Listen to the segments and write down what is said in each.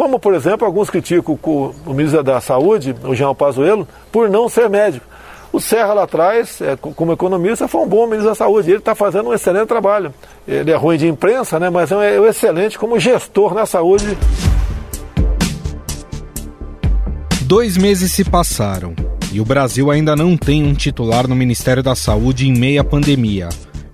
Como, por exemplo, alguns criticam o, o ministro da Saúde, o Jean Pazuello, por não ser médico. O Serra lá atrás, é, como economista, foi um bom ministro da Saúde. Ele está fazendo um excelente trabalho. Ele é ruim de imprensa, né, mas é, é excelente como gestor na saúde. Dois meses se passaram e o Brasil ainda não tem um titular no Ministério da Saúde em meia pandemia,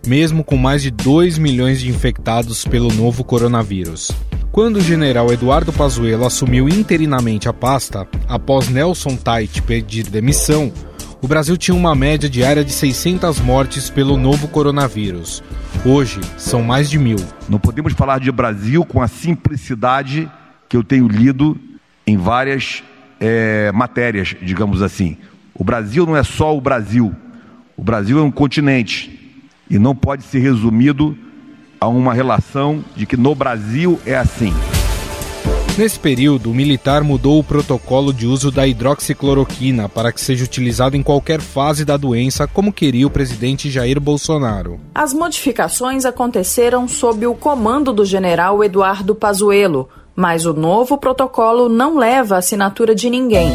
mesmo com mais de 2 milhões de infectados pelo novo coronavírus. Quando o general Eduardo Pazuello assumiu interinamente a pasta, após Nelson Tait pedir demissão, o Brasil tinha uma média diária de 600 mortes pelo novo coronavírus. Hoje, são mais de mil. Não podemos falar de Brasil com a simplicidade que eu tenho lido em várias é, matérias, digamos assim. O Brasil não é só o Brasil. O Brasil é um continente e não pode ser resumido a uma relação de que no Brasil é assim. Nesse período, o militar mudou o protocolo de uso da hidroxicloroquina para que seja utilizado em qualquer fase da doença, como queria o presidente Jair Bolsonaro. As modificações aconteceram sob o comando do general Eduardo Pazuello, mas o novo protocolo não leva a assinatura de ninguém.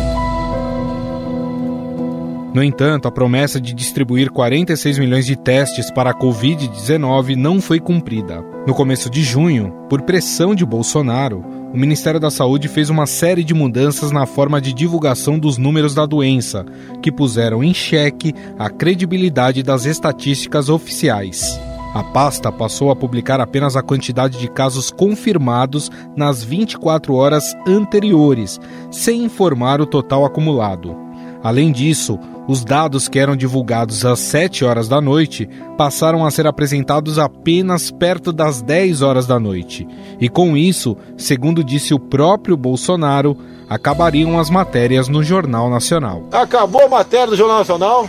No entanto, a promessa de distribuir 46 milhões de testes para a Covid-19 não foi cumprida. No começo de junho, por pressão de Bolsonaro, o Ministério da Saúde fez uma série de mudanças na forma de divulgação dos números da doença, que puseram em xeque a credibilidade das estatísticas oficiais. A pasta passou a publicar apenas a quantidade de casos confirmados nas 24 horas anteriores, sem informar o total acumulado. Além disso, os dados que eram divulgados às 7 horas da noite passaram a ser apresentados apenas perto das 10 horas da noite. E com isso, segundo disse o próprio Bolsonaro, acabariam as matérias no Jornal Nacional. Acabou a matéria do Jornal Nacional,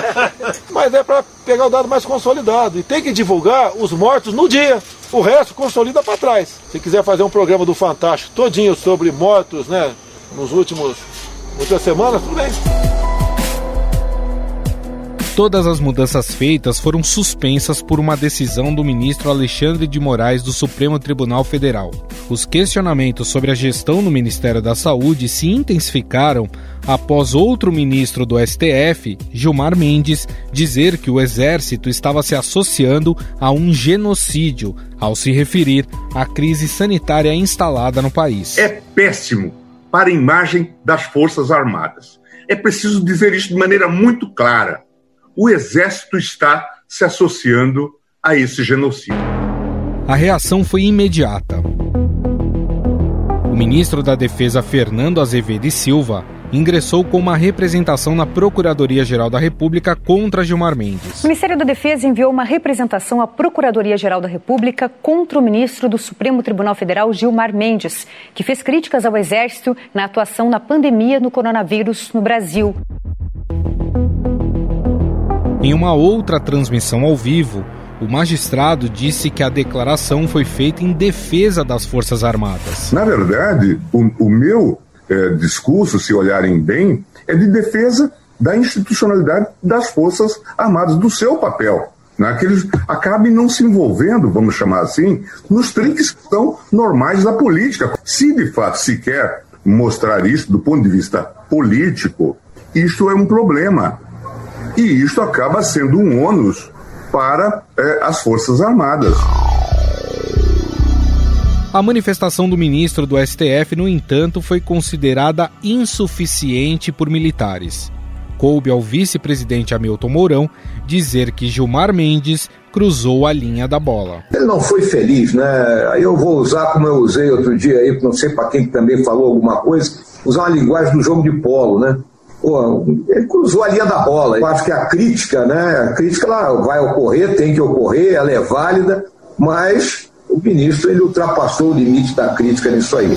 mas é para pegar o dado mais consolidado. E tem que divulgar os mortos no dia. O resto consolida para trás. Se quiser fazer um programa do Fantástico todinho sobre mortos, né, nos últimos muitas semanas, tudo bem. Todas as mudanças feitas foram suspensas por uma decisão do ministro Alexandre de Moraes do Supremo Tribunal Federal. Os questionamentos sobre a gestão no Ministério da Saúde se intensificaram após outro ministro do STF, Gilmar Mendes, dizer que o Exército estava se associando a um genocídio ao se referir à crise sanitária instalada no país. É péssimo para a imagem das Forças Armadas. É preciso dizer isso de maneira muito clara o exército está se associando a esse genocídio. A reação foi imediata. O ministro da Defesa, Fernando Azevedo e Silva, ingressou com uma representação na Procuradoria-Geral da República contra Gilmar Mendes. O Ministério da Defesa enviou uma representação à Procuradoria-Geral da República contra o ministro do Supremo Tribunal Federal, Gilmar Mendes, que fez críticas ao Exército na atuação na pandemia no coronavírus no Brasil. Em uma outra transmissão ao vivo, o magistrado disse que a declaração foi feita em defesa das Forças Armadas. Na verdade, o, o meu é, discurso, se olharem bem, é de defesa da institucionalidade das Forças Armadas, do seu papel. Né? Que eles acabem não se envolvendo, vamos chamar assim, nos trinques que são normais da política. Se de fato se quer mostrar isso do ponto de vista político, isso é um problema e isto acaba sendo um ônus para é, as Forças Armadas. A manifestação do ministro do STF, no entanto, foi considerada insuficiente por militares. Coube ao vice-presidente Hamilton Mourão dizer que Gilmar Mendes cruzou a linha da bola. Ele não foi feliz, né? Aí eu vou usar como eu usei outro dia aí, não sei para quem também falou alguma coisa, usar uma linguagem do jogo de polo, né? Pô, ele cruzou a linha da bola. Eu acho que a crítica, né? A crítica ela vai ocorrer, tem que ocorrer, ela é válida, mas o ministro ele ultrapassou o limite da crítica nisso aí.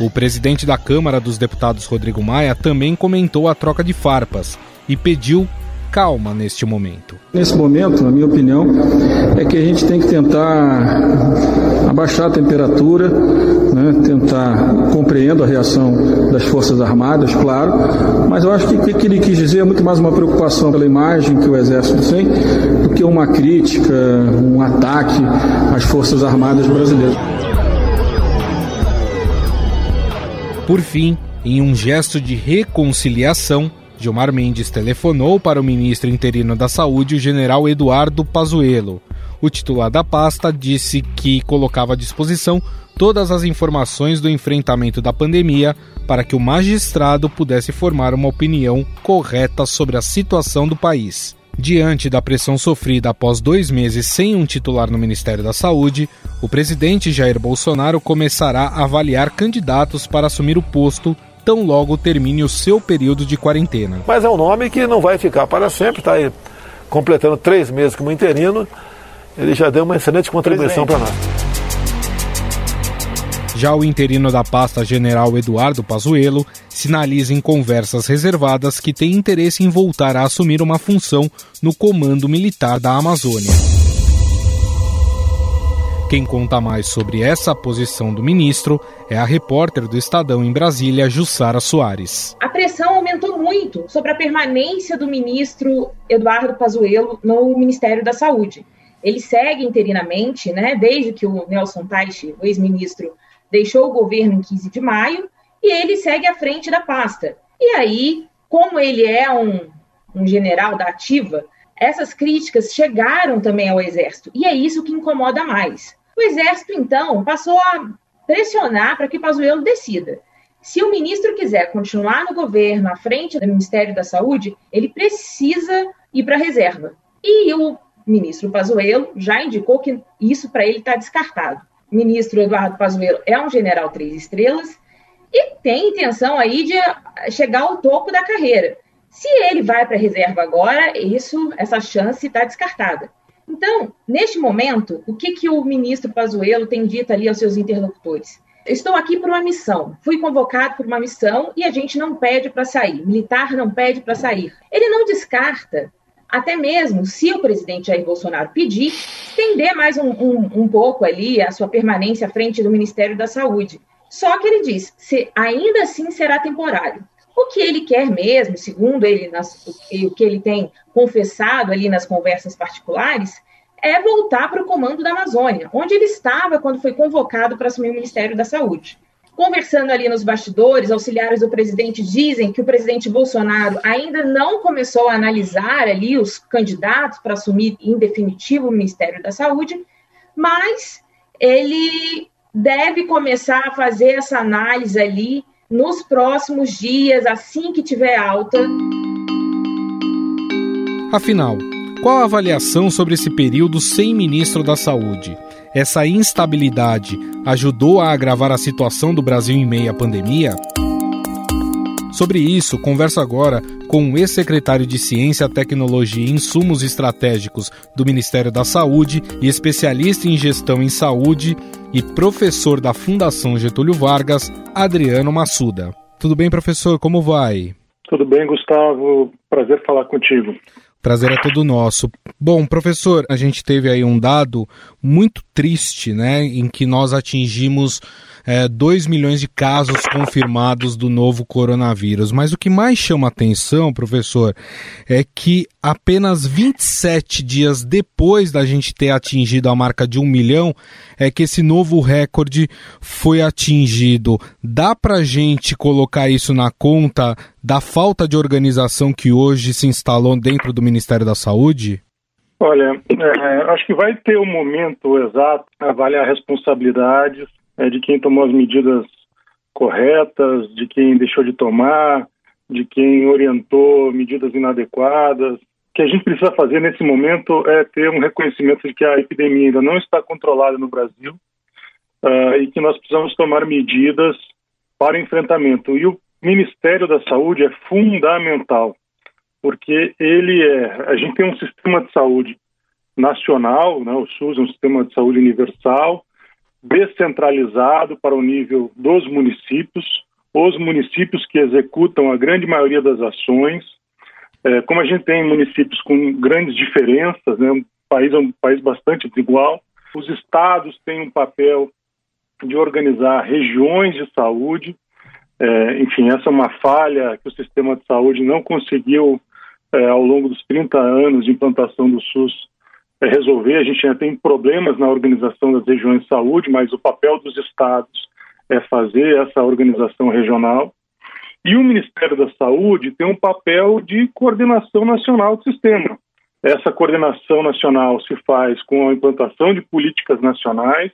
O presidente da Câmara dos Deputados, Rodrigo Maia, também comentou a troca de farpas e pediu calma neste momento. Nesse momento, na minha opinião, é que a gente tem que tentar abaixar a temperatura, né, tentar compreendo a reação das Forças Armadas, claro, mas eu acho que o que ele quis dizer é muito mais uma preocupação pela imagem que o Exército tem do que uma crítica, um ataque às Forças Armadas brasileiras. Por fim, em um gesto de reconciliação, Gilmar Mendes telefonou para o ministro interino da Saúde, o general Eduardo Pazuello. O titular da pasta disse que colocava à disposição todas as informações do enfrentamento da pandemia para que o magistrado pudesse formar uma opinião correta sobre a situação do país. Diante da pressão sofrida após dois meses sem um titular no Ministério da Saúde, o presidente Jair Bolsonaro começará a avaliar candidatos para assumir o posto tão logo termine o seu período de quarentena. Mas é um nome que não vai ficar para sempre, está aí completando três meses como interino. Ele já deu uma excelente contribuição para nós. Já o interino da pasta general Eduardo Pazuello sinaliza em conversas reservadas que tem interesse em voltar a assumir uma função no comando militar da Amazônia. Quem conta mais sobre essa posição do ministro é a repórter do Estadão em Brasília, Jussara Soares. A pressão aumentou muito sobre a permanência do ministro Eduardo Pazuello no Ministério da Saúde. Ele segue interinamente, né, desde que o Nelson Teich, o ex-ministro, deixou o governo em 15 de maio, e ele segue à frente da pasta. E aí, como ele é um, um general da ativa, essas críticas chegaram também ao Exército. E é isso que incomoda mais. O Exército, então, passou a pressionar para que Pazuello decida. Se o ministro quiser continuar no governo, à frente do Ministério da Saúde, ele precisa ir para a reserva. E o ministro Pazuello já indicou que isso para ele está descartado. O ministro Eduardo Pazuello é um general três estrelas e tem intenção aí de chegar ao topo da carreira. Se ele vai para a reserva agora, isso, essa chance está descartada. Então, neste momento, o que, que o ministro Pazuello tem dito ali aos seus interlocutores? Estou aqui por uma missão. Fui convocado por uma missão e a gente não pede para sair. Militar não pede para sair. Ele não descarta, até mesmo se o presidente Jair Bolsonaro pedir, estender mais um, um, um pouco ali a sua permanência à frente do Ministério da Saúde. Só que ele diz, se, ainda assim será temporário. O que ele quer mesmo, segundo ele, nas, o que ele tem confessado ali nas conversas particulares, é voltar para o comando da Amazônia, onde ele estava quando foi convocado para assumir o Ministério da Saúde. Conversando ali nos bastidores, auxiliares do presidente dizem que o presidente Bolsonaro ainda não começou a analisar ali os candidatos para assumir em definitivo o Ministério da Saúde, mas ele deve começar a fazer essa análise ali nos próximos dias, assim que tiver alta. Afinal, qual a avaliação sobre esse período sem ministro da Saúde? Essa instabilidade ajudou a agravar a situação do Brasil em meio à pandemia? Sobre isso, converso agora com o ex-secretário de Ciência, Tecnologia e Insumos Estratégicos do Ministério da Saúde e especialista em gestão em saúde e professor da Fundação Getúlio Vargas, Adriano Massuda. Tudo bem, professor? Como vai? Tudo bem, Gustavo. Prazer falar contigo. Prazer é todo nosso. Bom, professor, a gente teve aí um dado muito triste, né, em que nós atingimos é, 2 milhões de casos confirmados do novo coronavírus. Mas o que mais chama atenção, professor, é que apenas 27 dias depois da gente ter atingido a marca de um milhão, é que esse novo recorde foi atingido. Dá para gente colocar isso na conta da falta de organização que hoje se instalou dentro do Ministério da Saúde? Olha, é, acho que vai ter o um momento exato avaliar responsabilidades, é, de quem tomou as medidas corretas, de quem deixou de tomar, de quem orientou medidas inadequadas. O que a gente precisa fazer nesse momento é ter um reconhecimento de que a epidemia ainda não está controlada no Brasil uh, e que nós precisamos tomar medidas para enfrentamento. E o Ministério da Saúde é fundamental, porque ele é. A gente tem um sistema de saúde nacional, né, o SUS é um sistema de saúde universal, descentralizado para o nível dos municípios, os municípios que executam a grande maioria das ações. É, como a gente tem municípios com grandes diferenças, né, um país é um país bastante desigual, os estados têm um papel de organizar regiões de saúde. É, enfim, essa é uma falha que o sistema de saúde não conseguiu, é, ao longo dos 30 anos de implantação do SUS, é, resolver. A gente ainda tem problemas na organização das regiões de saúde, mas o papel dos estados é fazer essa organização regional. E o Ministério da Saúde tem um papel de coordenação nacional do sistema. Essa coordenação nacional se faz com a implantação de políticas nacionais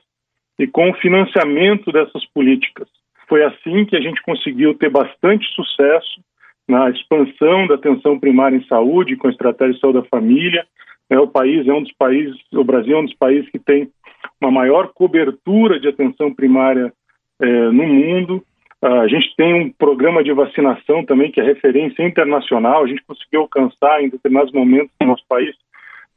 e com o financiamento dessas políticas. Foi assim que a gente conseguiu ter bastante sucesso na expansão da atenção primária em saúde, com a estratégia de saúde da família. É, o país é um dos países, o Brasil é um dos países que tem uma maior cobertura de atenção primária é, no mundo. A gente tem um programa de vacinação também que é referência internacional. A gente conseguiu alcançar em determinados momentos no nosso país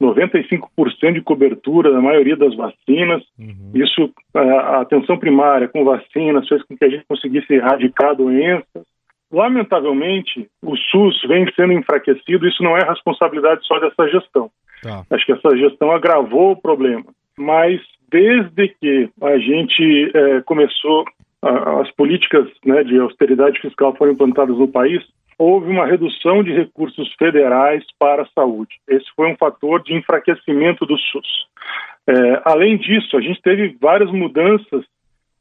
95% de cobertura da maioria das vacinas. Uhum. Isso, a atenção primária com vacinas fez com que a gente conseguisse erradicar doenças. Lamentavelmente, o SUS vem sendo enfraquecido. Isso não é responsabilidade só dessa gestão. Tá. Acho que essa gestão agravou o problema. Mas desde que a gente é, começou as políticas né, de austeridade fiscal foram implantadas no país, houve uma redução de recursos federais para a saúde. Esse foi um fator de enfraquecimento do SUS. É, além disso, a gente teve várias mudanças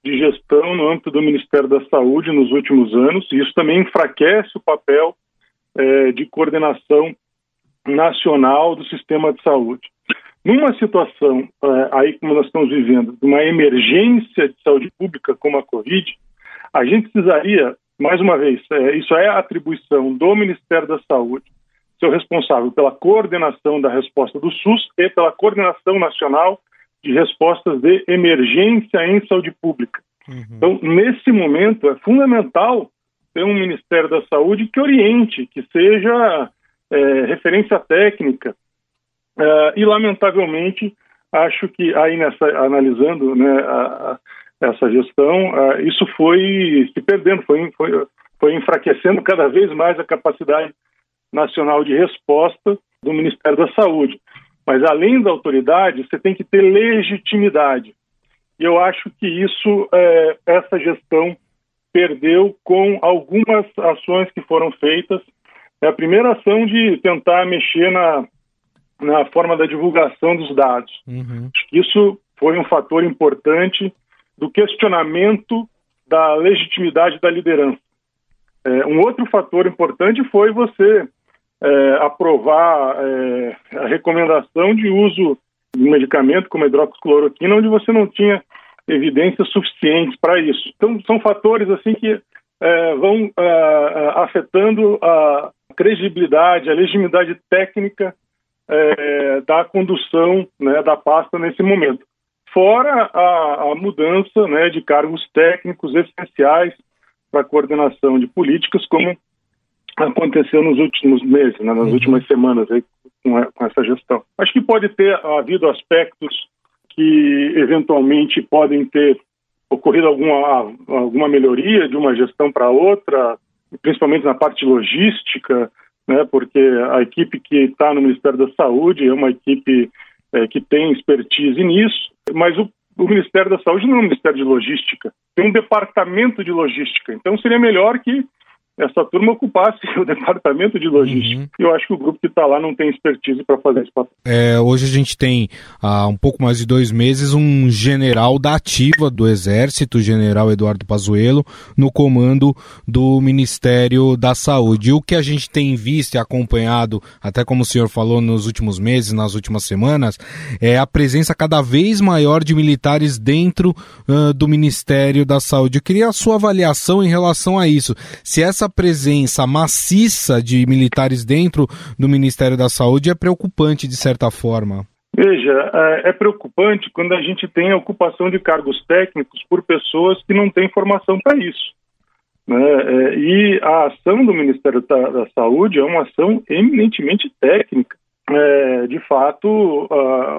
de gestão no âmbito do Ministério da Saúde nos últimos anos, e isso também enfraquece o papel é, de coordenação nacional do sistema de saúde. Numa situação é, aí como nós estamos vivendo, de uma emergência de saúde pública como a Covid, a gente precisaria mais uma vez, é, isso é atribuição do Ministério da Saúde, ser responsável pela coordenação da resposta do SUS e pela coordenação nacional de respostas de emergência em saúde pública. Uhum. Então, nesse momento, é fundamental ter um Ministério da Saúde que oriente, que seja é, referência técnica. É, e, lamentavelmente, acho que aí nessa, analisando né, a, essa gestão, isso foi se perdendo, foi, foi, foi enfraquecendo cada vez mais a capacidade nacional de resposta do Ministério da Saúde. Mas além da autoridade, você tem que ter legitimidade. E eu acho que isso, é, essa gestão perdeu com algumas ações que foram feitas. É a primeira ação de tentar mexer na, na forma da divulgação dos dados. Uhum. Isso foi um fator importante do questionamento da legitimidade da liderança. É, um outro fator importante foi você é, aprovar é, a recomendação de uso de um medicamento como a hidroxicloroquina, onde você não tinha evidências suficientes para isso. Então, são fatores assim que é, vão é, é, afetando a credibilidade, a legitimidade técnica da condução né, da pasta nesse momento fora a, a mudança né, de cargos técnicos essenciais para a coordenação de políticas, como aconteceu nos últimos meses, né, nas uhum. últimas semanas aí, com, a, com, essa gestão. Acho que pode ter havido aspectos que eventualmente podem ter ocorrido alguma, alguma melhoria de uma gestão para outra, principalmente na parte logística, né, porque a equipe que está no Ministério da Saúde é uma equipe é, que tem expertise nisso, mas o, o Ministério da Saúde não é um Ministério de Logística, tem um departamento de logística. Então seria melhor que essa turma ocupasse o departamento de logística. Uhum. Eu acho que o grupo que está lá não tem expertise para fazer esse papel. É, hoje a gente tem, há um pouco mais de dois meses, um general da ativa do Exército, general Eduardo Pazuello, no comando do Ministério da Saúde. E o que a gente tem visto e acompanhado, até como o senhor falou nos últimos meses, nas últimas semanas, é a presença cada vez maior de militares dentro uh, do Ministério da Saúde. Eu queria a sua avaliação em relação a isso. Se essa presença maciça de militares dentro do Ministério da Saúde é preocupante de certa forma. Veja, é, é preocupante quando a gente tem a ocupação de cargos técnicos por pessoas que não têm formação para isso. Né? É, e a ação do Ministério da, Saúde é uma ação eminentemente técnica. É, de fato,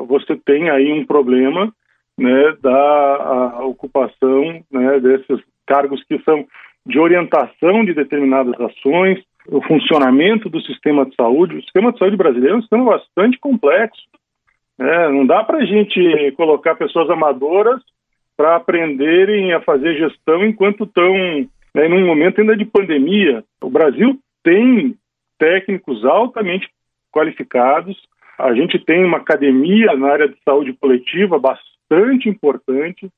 você tem aí um problema né, da ocupação né, desses cargos que são de orientação de determinadas ações, o funcionamento do sistema de saúde. O sistema de saúde brasileiro é um sistema bastante complexo. Né? Não dá para a gente colocar pessoas amadoras para aprenderem a fazer gestão enquanto estão né, num momento ainda de pandemia. O Brasil tem técnicos altamente qualificados, a gente tem uma academia na área de saúde coletiva bastante importante,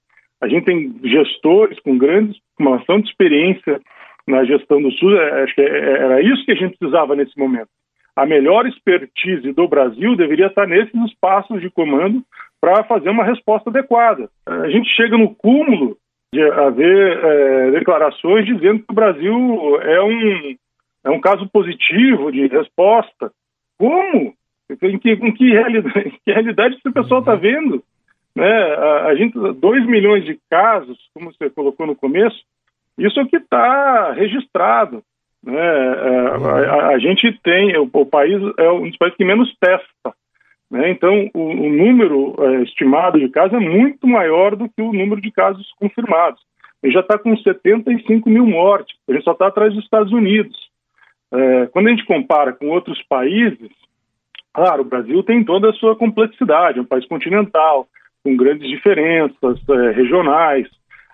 a gente tem gestores com grandes, com uma ação de experiência na gestão do SUS, é, acho que é, é, era isso que a gente precisava nesse momento. A melhor expertise do Brasil deveria estar nesses espaços de comando para fazer uma resposta adequada. A gente chega no cúmulo de haver é, declarações dizendo que o Brasil é um, é um caso positivo de resposta. Como? Em que, em que realidade, em que realidade esse pessoal está vendo? Né? A, a gente, 2 milhões de casos, como você colocou no começo, isso é o que está registrado. Né? É, a, a, gente tem, o, o, país é um dos países que menos testa. Né? Então, o, o número é, estimado de casos é muito maior do que o número de casos confirmados. Ele já está com 75 mil mortes, a gente só está atrás dos Estados Unidos. É, quando a gente compara com outros países, claro, o Brasil tem toda a sua complexidade, é um país continental, com grandes diferenças é, regionais,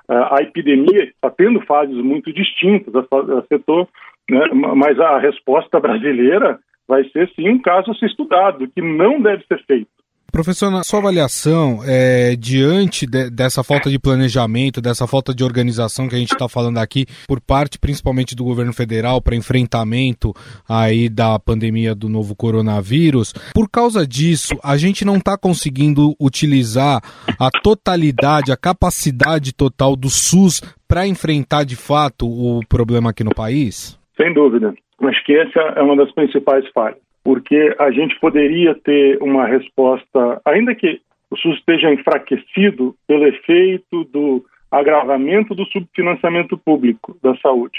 a epidemia está tendo fases muito distintas, afetou, né, mas a resposta brasileira vai ser sim um caso a ser estudado, que não deve ser feito. Professor, na sua avaliação, é, diante de, dessa falta de planejamento, dessa falta de organização que a gente está falando aqui, por parte principalmente do governo federal para enfrentamento aí da pandemia do novo coronavírus, por causa disso, a gente não está conseguindo utilizar a totalidade, a capacidade total do SUS para enfrentar de fato o problema aqui no país? Sem dúvida. Acho que essa é uma das principais falhas porque a gente poderia ter uma resposta, ainda que o SUS esteja enfraquecido pelo efeito do agravamento do subfinanciamento público da saúde.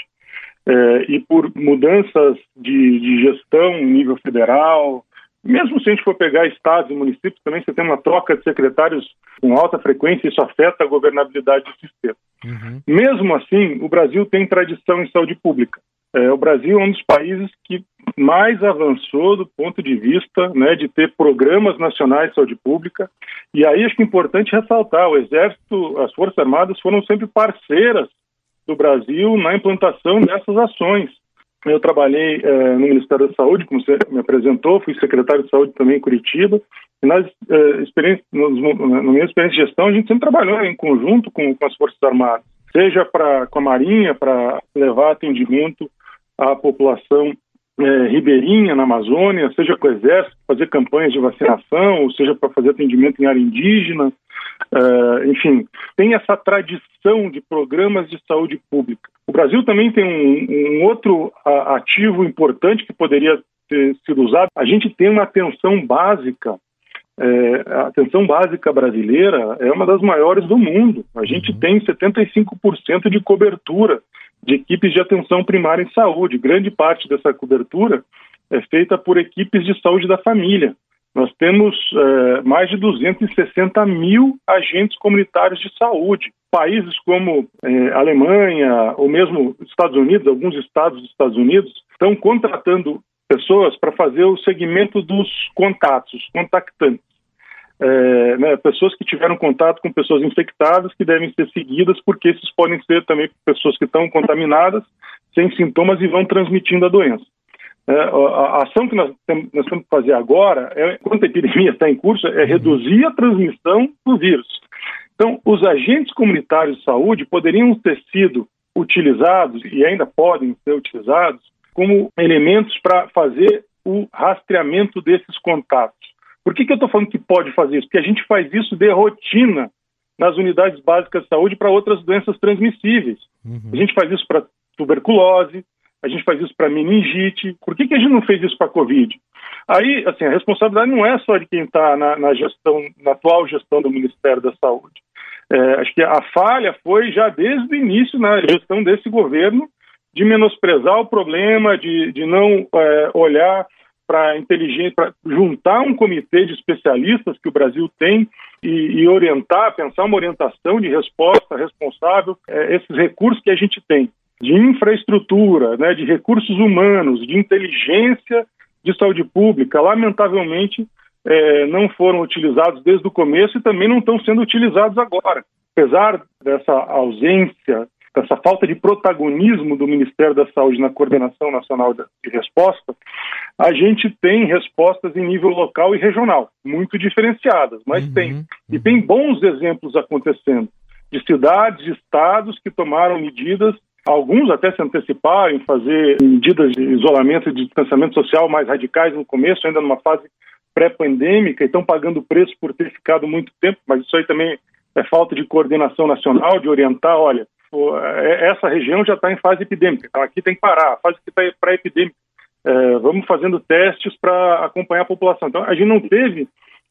É, e por mudanças de, de, gestão em nível federal, mesmo se a gente for pegar estados e municípios, também você tem uma troca de secretários com alta frequência, isso afeta a governabilidade do sistema. Uhum. Mesmo assim, o Brasil tem tradição em saúde pública. É, o Brasil é um dos países que mais avançou do ponto de vista né, de ter programas nacionais de saúde pública. E aí acho que é importante ressaltar: o Exército, as Forças Armadas foram sempre parceiras do Brasil na implantação dessas ações. Eu trabalhei é, no Ministério da Saúde, como você me apresentou, fui secretário de saúde também em Curitiba. E nas, é, experiências, na minha experiência de gestão, a gente sempre trabalhou em conjunto com, com as Forças Armadas, seja pra, com a Marinha para levar atendimento a população é, ribeirinha na Amazônia, seja com o Exército, fazer campanhas de vacinação, ou seja para fazer atendimento em área indígena, é, enfim, tem essa tradição de programas de saúde pública. O Brasil também tem um, um outro ativo importante que poderia ter sido usado. A gente tem uma atenção básica é, a atenção básica brasileira é uma das maiores do mundo. A gente uhum. tem 75% de cobertura de equipes de atenção primária em saúde. Grande parte dessa cobertura é feita por equipes de saúde da família. Nós temos é, mais de 260 mil agentes comunitários de saúde. Países como é, Alemanha ou mesmo Estados Unidos, alguns estados dos Estados Unidos, estão contratando pessoas para fazer o segmento dos contatos, contactantes é, né, pessoas que tiveram contato com pessoas infectadas que devem ser seguidas, porque esses podem ser também pessoas que estão contaminadas, sem sintomas e vão transmitindo a doença. É, a, ação que nós, nós temos que fazer agora, é, enquanto a epidemia está em curso, é reduzir a transmissão do vírus. Então, os agentes comunitários de saúde poderiam ter sido utilizados, e ainda podem ser utilizados, como elementos para fazer o rastreamento desses contatos. Por que, que eu estou falando que pode fazer isso? Porque a gente faz isso de rotina nas unidades básicas de saúde para outras doenças transmissíveis. Uhum. A gente faz isso para tuberculose, a gente faz isso para meningite. Por que, que a gente não fez isso para Covid? Aí, assim, a responsabilidade não é só de quem está na, na, gestão, na atual gestão do Ministério da Saúde. É, acho que a falha foi já desde o início na gestão desse governo de menosprezar o problema, de, de não é, olhar para inteligência, para juntar um comitê de especialistas que o Brasil tem e, e orientar, pensar uma orientação de resposta responsável é, esses recursos que a gente tem de infraestrutura, né, de recursos humanos, de inteligência de saúde pública, lamentavelmente é, não foram utilizados desde o começo e também não estão sendo utilizados agora. Apesar dessa ausência, dessa falta de protagonismo do Ministério da Saúde na coordenação nacional de resposta, a gente tem respostas em nível local e regional, muito diferenciadas, mas uhum. tem. E tem bons exemplos acontecendo de cidades, de estados que tomaram medidas Alguns até se anteciparam em fazer medidas de isolamento e de distanciamento social mais radicais no começo, ainda numa fase pré-pandêmica, e estão pagando preço por ter ficado muito tempo, mas isso aí também é falta de coordenação nacional, de orientar, olha, é, essa região já está em fase epidêmica, então aqui tem que parar, a fase que está pré-epidêmica. É, vamos fazendo testes para acompanhar a população. Então, a gente não teve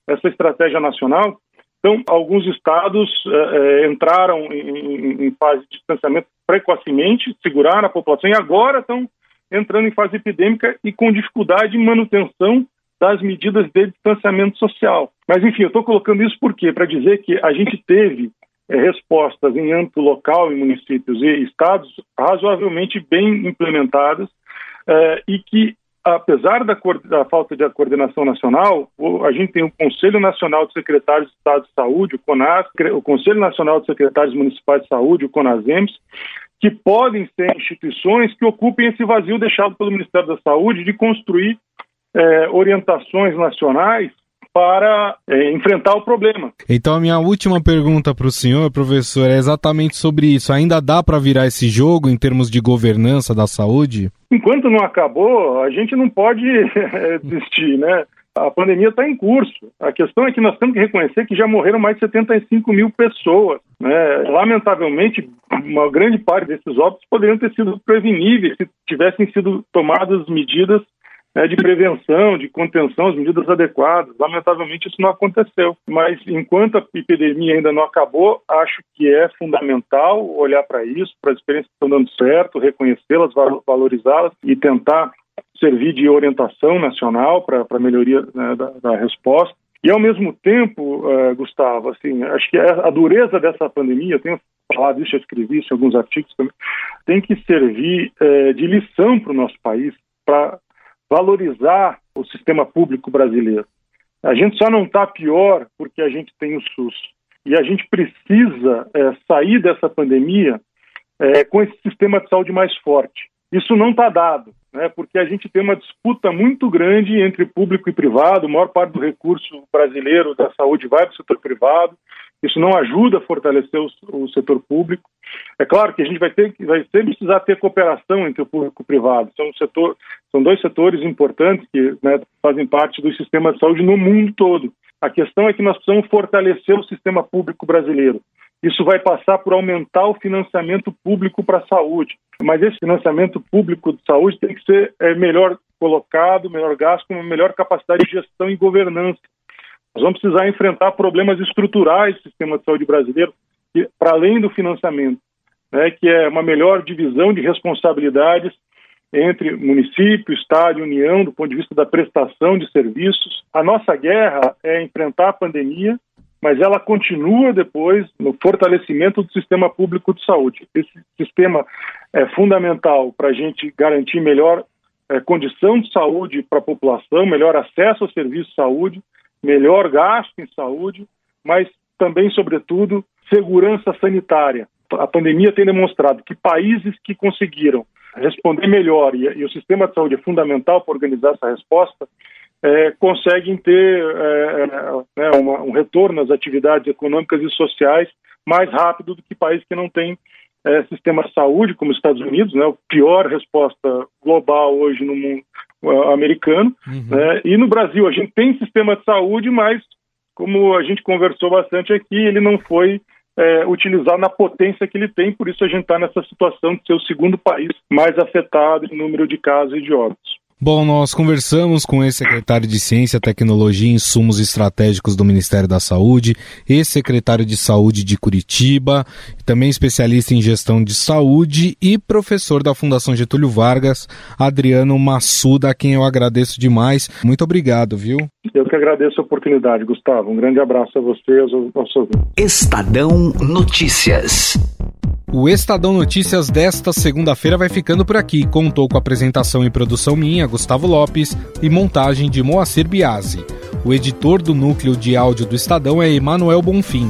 essa estratégia nacional então, alguns estados eh, eh, entraram em, em, fase de distanciamento precocemente, seguraram a população e agora estão entrando em fase epidêmica e com dificuldade em manutenção das medidas de distanciamento social. Mas, enfim, eu estou colocando isso por quê? Para dizer que a gente teve eh, respostas em âmbito local, em municípios e estados razoavelmente bem implementadas e que apesar da, da, falta de coordenação nacional, a gente tem o Conselho Nacional de Secretários de Estado de Saúde, o CONAS, o Conselho Nacional de Secretários Municipais de Saúde, o CONASEMS, que podem ser instituições que ocupem esse vazio deixado pelo Ministério da Saúde de construir é, orientações nacionais para é, enfrentar o problema. Então, a minha última pergunta para o senhor, professor, é exatamente sobre isso. Ainda dá para virar esse jogo em termos de governança da saúde? Enquanto não acabou, a gente não pode é, desistir, né? A pandemia está em curso. A questão é que nós temos que reconhecer que já morreram mais de 75 mil pessoas. Né? Lamentavelmente, uma grande parte desses óbitos poderiam ter sido preveníveis se tivessem sido tomadas medidas né, de prevenção, de contenção, as medidas adequadas. Lamentavelmente, isso não aconteceu. Mas enquanto a epidemia ainda não acabou, acho que é fundamental olhar para isso, para as experiências que estão dando certo, reconhecê-las, valorizá-las e tentar servir de orientação nacional para a melhoria né, da, da, resposta. E, ao mesmo tempo, uh, Gustavo, assim, acho que a dureza dessa pandemia, eu tenho falado isso, já escrevi isso em alguns artigos também, tem que servir uh, de lição para o nosso país, para valorizar o sistema público brasileiro. A gente só não está pior porque a gente tem o SUS. E a gente precisa é, sair dessa pandemia é, com esse sistema de saúde mais forte. Isso não está dado, né, porque a gente tem uma disputa muito grande entre público e privado, a maior parte do recurso brasileiro da saúde vai para o setor privado, isso não ajuda a fortalecer o, o, setor público. É claro que a gente vai ter vai sempre precisar ter cooperação entre o público e o privado. São, setor, são dois setores importantes que né, fazem parte do sistema de saúde no mundo todo. A questão é que nós precisamos fortalecer o sistema público brasileiro. Isso vai passar por aumentar o financiamento público para a saúde. Mas esse financiamento público de saúde tem que ser é, melhor colocado, melhor gasto, com uma melhor capacidade de gestão e governança. Nós vamos precisar enfrentar problemas estruturais do sistema de saúde brasileiro, para além do financiamento, né, que é uma melhor divisão de responsabilidades entre município, Estado e União, do ponto de vista da prestação de serviços. A nossa guerra é enfrentar a pandemia, mas ela continua depois no fortalecimento do sistema público de saúde. Esse sistema é fundamental para a gente garantir melhor é, condição de saúde para a população, melhor acesso ao serviço de saúde, melhor gasto em saúde, mas também, sobretudo, segurança sanitária. A pandemia tem demonstrado que países que conseguiram responder melhor, e, e o sistema de saúde é fundamental para organizar essa resposta, é, conseguem ter é, é, uma, um retorno às atividades econômicas e sociais mais rápido do que países que não têm é, sistema de saúde, como os Estados Unidos, né, a pior resposta global hoje no mundo americano. Uhum. Né, e no Brasil, a gente tem sistema de saúde, mas, como a gente conversou bastante aqui, ele não foi é, utilizar na potência que ele tem, por isso a gente está nessa situação de ser o segundo país mais afetado em número de casos e de óbitos. Bom, nós conversamos com o ex-secretário de Ciência, Tecnologia e Insumos Estratégicos do Ministério da Saúde, ex-secretário de Saúde de Curitiba, também especialista em gestão de saúde e professor da Fundação Getúlio Vargas, Adriano Massuda, a quem eu agradeço demais. Muito obrigado, viu? Eu que agradeço a oportunidade, Gustavo. Um grande abraço a você e aos nossos Estadão Notícias. O Estadão Notícias desta segunda-feira vai ficando por aqui. Contou com apresentação e produção minha, Gustavo Lopes, e montagem de Moacir Biasi. O editor do núcleo de áudio do Estadão é Emanuel Bonfim.